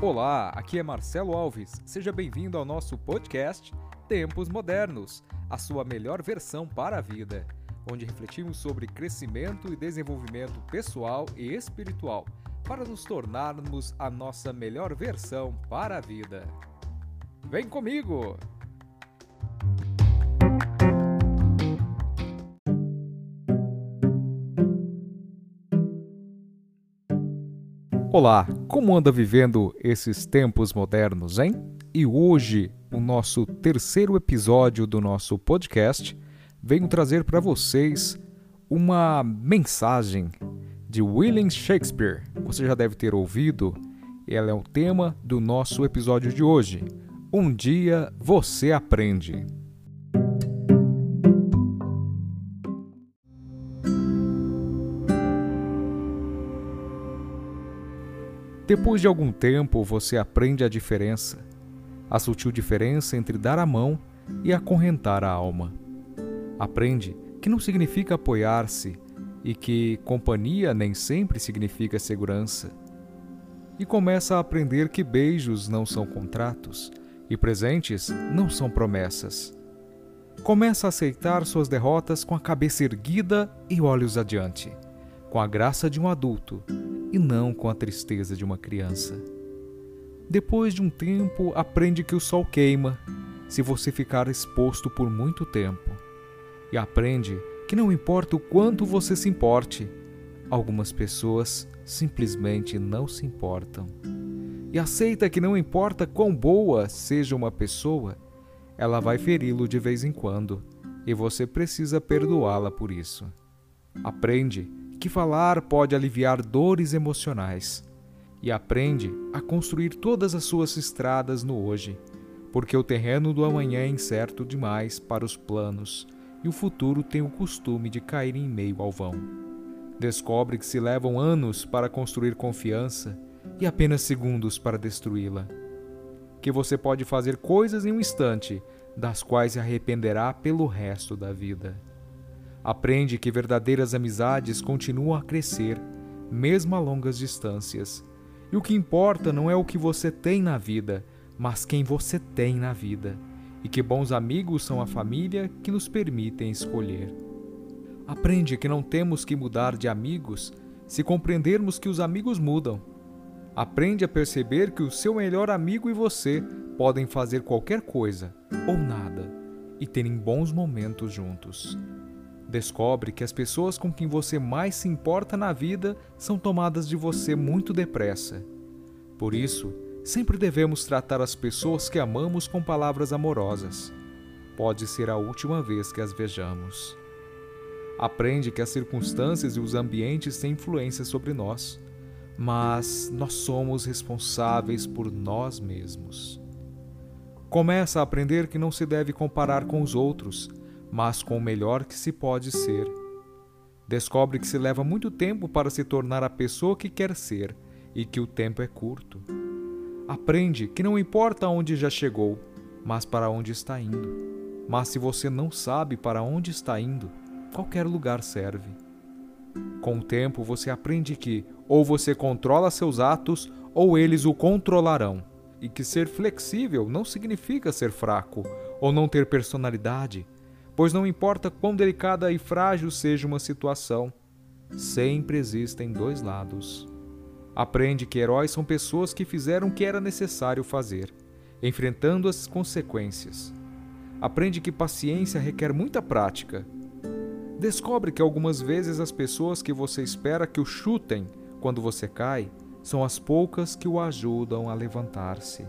Olá, aqui é Marcelo Alves. Seja bem-vindo ao nosso podcast Tempos Modernos, a sua melhor versão para a vida, onde refletimos sobre crescimento e desenvolvimento pessoal e espiritual para nos tornarmos a nossa melhor versão para a vida. Vem comigo! Olá, como anda vivendo esses tempos modernos, hein? E hoje, o nosso terceiro episódio do nosso podcast, venho trazer para vocês uma mensagem de William Shakespeare. Você já deve ter ouvido, ela é o tema do nosso episódio de hoje. Um dia você aprende. Depois de algum tempo, você aprende a diferença, a sutil diferença entre dar a mão e acorrentar a alma. Aprende que não significa apoiar-se e que companhia nem sempre significa segurança. E começa a aprender que beijos não são contratos e presentes não são promessas. Começa a aceitar suas derrotas com a cabeça erguida e olhos adiante, com a graça de um adulto e não com a tristeza de uma criança. Depois de um tempo, aprende que o sol queima se você ficar exposto por muito tempo. E aprende que não importa o quanto você se importe, algumas pessoas simplesmente não se importam. E aceita que não importa quão boa seja uma pessoa, ela vai feri-lo de vez em quando e você precisa perdoá-la por isso. Aprende que falar pode aliviar dores emocionais e aprende a construir todas as suas estradas no hoje, porque o terreno do amanhã é incerto demais para os planos e o futuro tem o costume de cair em meio ao vão. Descobre que se levam anos para construir confiança e apenas segundos para destruí-la. Que você pode fazer coisas em um instante, das quais se arrependerá pelo resto da vida. Aprende que verdadeiras amizades continuam a crescer, mesmo a longas distâncias. E o que importa não é o que você tem na vida, mas quem você tem na vida. E que bons amigos são a família que nos permitem escolher. Aprende que não temos que mudar de amigos se compreendermos que os amigos mudam. Aprende a perceber que o seu melhor amigo e você podem fazer qualquer coisa ou nada e terem bons momentos juntos. Descobre que as pessoas com quem você mais se importa na vida são tomadas de você muito depressa. Por isso, sempre devemos tratar as pessoas que amamos com palavras amorosas. Pode ser a última vez que as vejamos. Aprende que as circunstâncias e os ambientes têm influência sobre nós, mas nós somos responsáveis por nós mesmos. Começa a aprender que não se deve comparar com os outros mas com o melhor que se pode ser. Descobre que se leva muito tempo para se tornar a pessoa que quer ser e que o tempo é curto. Aprende que não importa onde já chegou, mas para onde está indo. Mas se você não sabe para onde está indo, qualquer lugar serve. Com o tempo você aprende que ou você controla seus atos ou eles o controlarão, e que ser flexível não significa ser fraco ou não ter personalidade, pois não importa quão delicada e frágil seja uma situação, sempre existem dois lados. Aprende que heróis são pessoas que fizeram o que era necessário fazer, enfrentando as consequências. Aprende que paciência requer muita prática. Descobre que algumas vezes as pessoas que você espera que o chutem quando você cai são as poucas que o ajudam a levantar-se.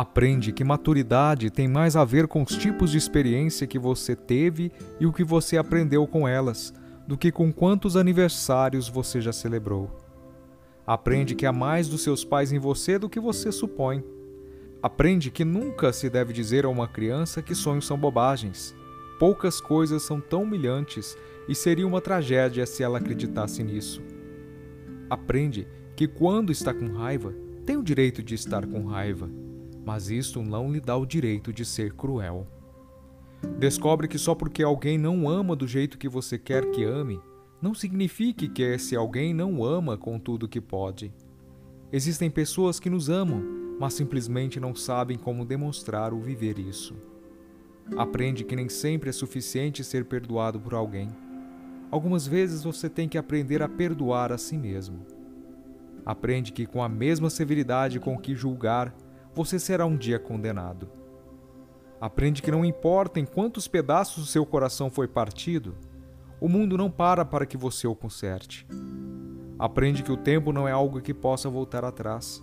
Aprende que maturidade tem mais a ver com os tipos de experiência que você teve e o que você aprendeu com elas, do que com quantos aniversários você já celebrou. Aprende que há mais dos seus pais em você do que você supõe. Aprende que nunca se deve dizer a uma criança que sonhos são bobagens. Poucas coisas são tão humilhantes e seria uma tragédia se ela acreditasse nisso. Aprende que quando está com raiva, tem o direito de estar com raiva mas isto não lhe dá o direito de ser cruel. Descobre que só porque alguém não ama do jeito que você quer que ame, não significa que esse alguém não ama com tudo que pode. Existem pessoas que nos amam, mas simplesmente não sabem como demonstrar ou viver isso. Aprende que nem sempre é suficiente ser perdoado por alguém. Algumas vezes você tem que aprender a perdoar a si mesmo. Aprende que com a mesma severidade com que julgar, você será um dia condenado. Aprende que não importa em quantos pedaços o seu coração foi partido, o mundo não para para que você o conserte. Aprende que o tempo não é algo que possa voltar atrás.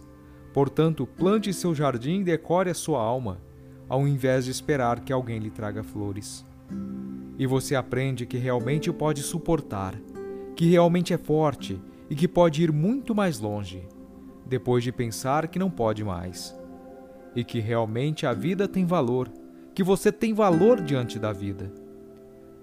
Portanto, plante seu jardim e decore a sua alma, ao invés de esperar que alguém lhe traga flores. E você aprende que realmente pode suportar, que realmente é forte e que pode ir muito mais longe, depois de pensar que não pode mais. E que realmente a vida tem valor, que você tem valor diante da vida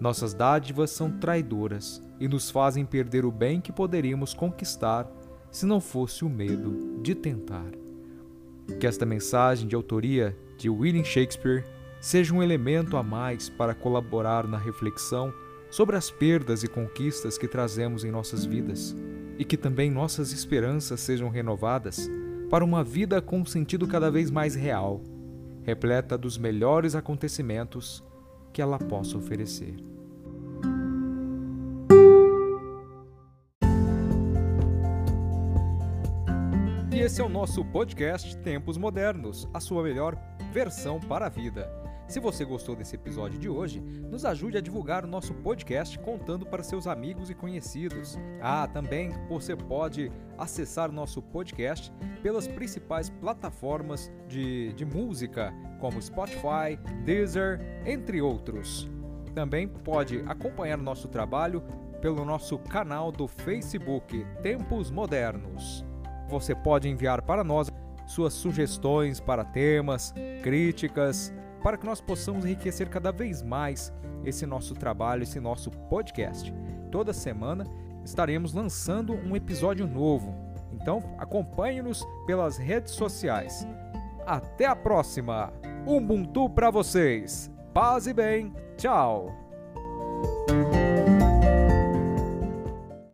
nossas dádivas são traidoras e nos fazem perder o bem que poderíamos conquistar se não fosse o medo de tentar. Que esta mensagem de autoria de William Shakespeare seja um elemento a mais para colaborar na reflexão sobre as perdas e conquistas que trazemos em nossas vidas e que também nossas esperanças sejam renovadas para uma vida com um sentido cada vez mais real, repleta dos melhores acontecimentos que ela possa oferecer. E esse é o nosso podcast Tempos Modernos, a sua melhor versão para a vida. Se você gostou desse episódio de hoje, nos ajude a divulgar o nosso podcast contando para seus amigos e conhecidos. Ah, também você pode acessar o nosso podcast pelas principais plataformas de, de música, como Spotify, Deezer, entre outros. Também pode acompanhar nosso trabalho pelo nosso canal do Facebook Tempos Modernos. Você pode enviar para nós suas sugestões para temas, críticas, para que nós possamos enriquecer cada vez mais esse nosso trabalho, esse nosso podcast. Toda semana estaremos lançando um episódio novo. Então acompanhe-nos pelas redes sociais. Até a próxima! Ubuntu para vocês! Paz e bem! Tchau!